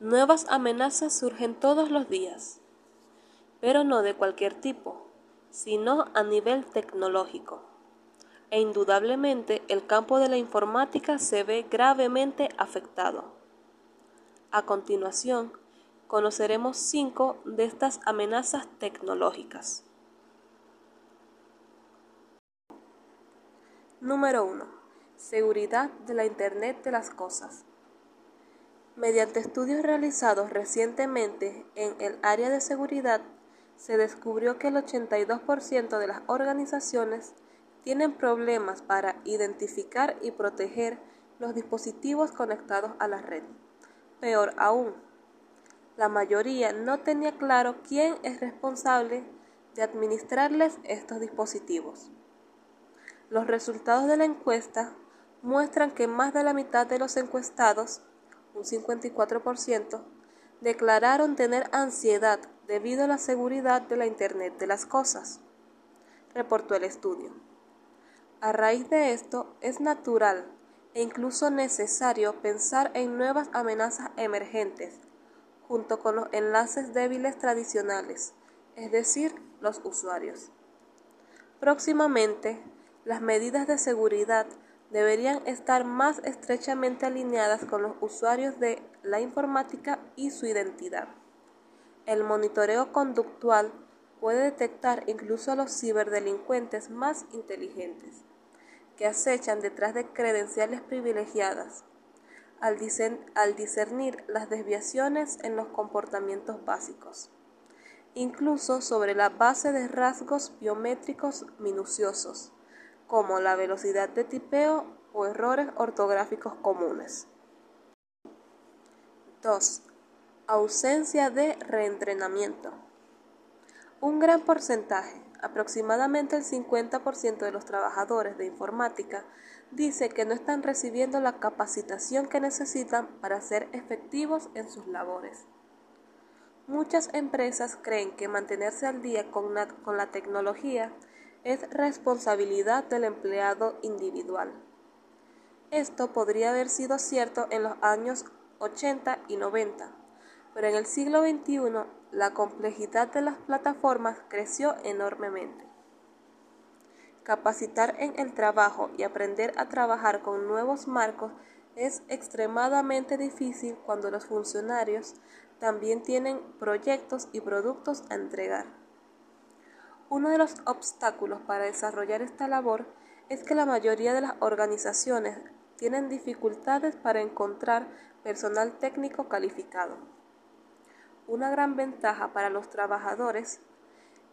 Nuevas amenazas surgen todos los días, pero no de cualquier tipo, sino a nivel tecnológico. E indudablemente el campo de la informática se ve gravemente afectado. A continuación, conoceremos cinco de estas amenazas tecnológicas. Número 1. Seguridad de la Internet de las Cosas. Mediante estudios realizados recientemente en el área de seguridad, se descubrió que el 82% de las organizaciones tienen problemas para identificar y proteger los dispositivos conectados a la red. Peor aún, la mayoría no tenía claro quién es responsable de administrarles estos dispositivos. Los resultados de la encuesta muestran que más de la mitad de los encuestados, un 54%, declararon tener ansiedad debido a la seguridad de la Internet de las Cosas, reportó el estudio. A raíz de esto, es natural e incluso necesario pensar en nuevas amenazas emergentes junto con los enlaces débiles tradicionales, es decir, los usuarios. Próximamente, las medidas de seguridad deberían estar más estrechamente alineadas con los usuarios de la informática y su identidad. El monitoreo conductual puede detectar incluso a los ciberdelincuentes más inteligentes, que acechan detrás de credenciales privilegiadas al, discernir las desviaciones en los comportamientos básicos, incluso sobre la base de rasgos biométricos minuciosos, como la velocidad de tipeo o errores ortográficos comunes. 2. Ausencia de reentrenamiento. Un gran porcentaje, aproximadamente el 50% de los trabajadores de informática, dice que no están recibiendo la capacitación que necesitan para ser efectivos en sus labores. Muchas empresas creen que mantenerse al día con la, tecnología es responsabilidad del empleado individual. Esto podría haber sido cierto en los años 80 y 90, pero en el siglo XXI la complejidad de las plataformas creció enormemente. Capacitar en el trabajo y aprender a trabajar con nuevos marcos es extremadamente difícil cuando los funcionarios también tienen proyectos y productos a entregar. Uno de los obstáculos para desarrollar esta labor es que la mayoría de las organizaciones tienen dificultades para encontrar personal técnico calificado. Una gran ventaja para los trabajadores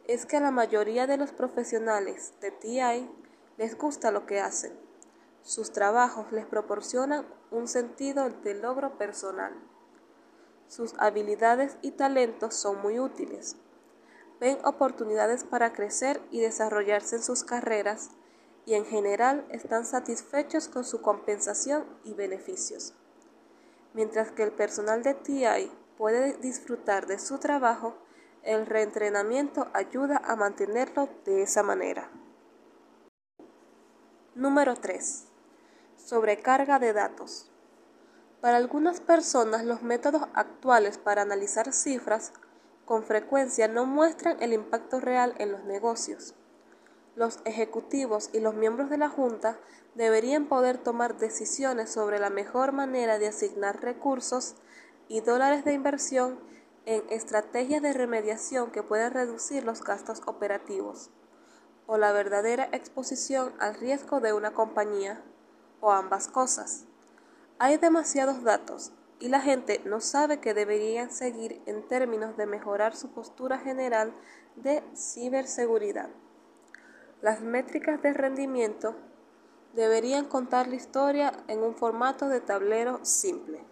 es que a la mayoría de los profesionales de TI les gusta lo que hacen. Sus trabajos les proporcionan un sentido de logro personal. Sus habilidades y talentos son muy útiles. Ven oportunidades para crecer y desarrollarse en sus carreras y en general están satisfechos con su compensación y beneficios. Mientras que el personal de TI puede disfrutar de su trabajo, el reentrenamiento ayuda a mantenerlo de esa manera. Número 3. Sobrecarga de datos. Para algunas personas los métodos actuales para analizar cifras con frecuencia no muestran el impacto real en los negocios. Los ejecutivos y los miembros de la Junta deberían poder tomar decisiones sobre la mejor manera de asignar recursos y dólares de inversión en estrategias de remediación que puedan reducir los gastos operativos o la verdadera exposición al riesgo de una compañía o ambas cosas. Hay demasiados datos y la gente no sabe que deberían seguir en términos de mejorar su postura general de ciberseguridad. Las métricas de rendimiento deberían contar la historia en un formato de tablero simple.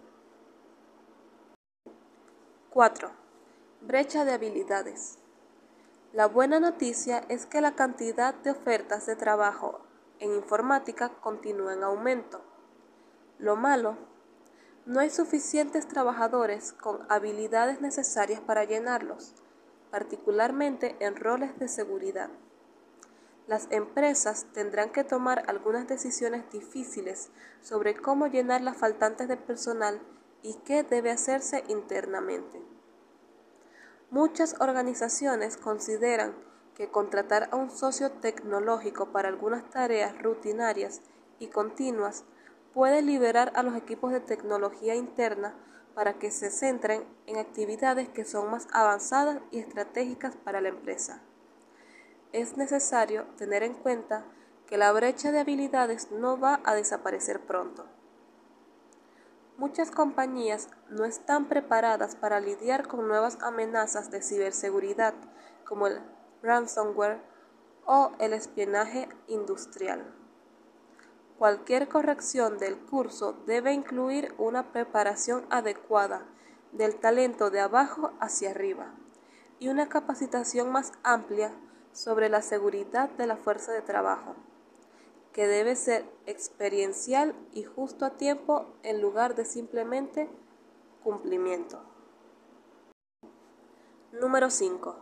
4. Brecha de habilidades. La buena noticia es que la cantidad de ofertas de trabajo en informática continúa en aumento. Lo malo, no hay suficientes trabajadores con habilidades necesarias para llenarlos, particularmente en roles de seguridad. Las empresas tendrán que tomar algunas decisiones difíciles sobre cómo llenar las faltantes de personal y qué debe hacerse internamente. Muchas organizaciones consideran que contratar a un socio tecnológico para algunas tareas rutinarias y continuas puede liberar a los equipos de tecnología interna para que se centren en actividades que son más avanzadas y estratégicas para la empresa. Es necesario tener en cuenta que la brecha de habilidades no va a desaparecer pronto. Muchas compañías no están preparadas para lidiar con nuevas amenazas de ciberseguridad como el ransomware o el espionaje industrial. Cualquier corrección del curso debe incluir una preparación adecuada del talento de abajo hacia arriba y una capacitación más amplia sobre la seguridad de la fuerza de trabajo, que debe ser experiencial y justo a tiempo en lugar de simplemente cumplimiento. Número 5.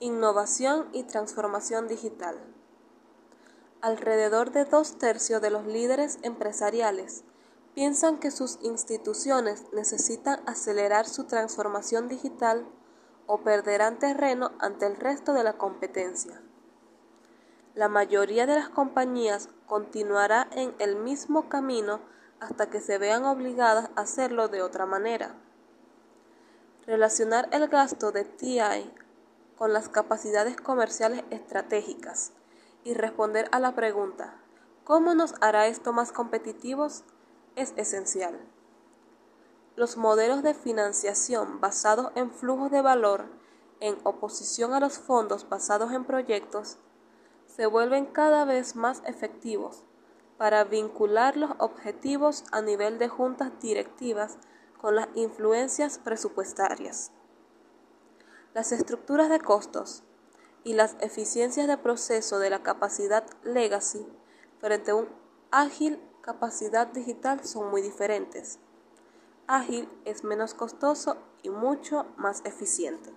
Innovación y transformación digital. Alrededor de dos tercios de los líderes empresariales piensan que sus instituciones necesitan acelerar su transformación digital o perderán terreno ante el resto de la competencia. La mayoría de las compañías continuará en el mismo camino hasta que se vean obligadas a hacerlo de otra manera. Relacionar el gasto de TI con las capacidades comerciales estratégicas y responder a la pregunta ¿cómo nos hará esto más competitivos? es esencial. Los modelos de financiación basados en flujos de valor en oposición a los fondos basados en proyectos se vuelven cada vez más efectivos para vincular los objetivos a nivel de juntas directivas con las influencias presupuestarias. Las estructuras de costos y las eficiencias de proceso de la capacidad legacy frente a un ágil capacidad digital son muy diferentes. Ágil es menos costoso y mucho más eficiente.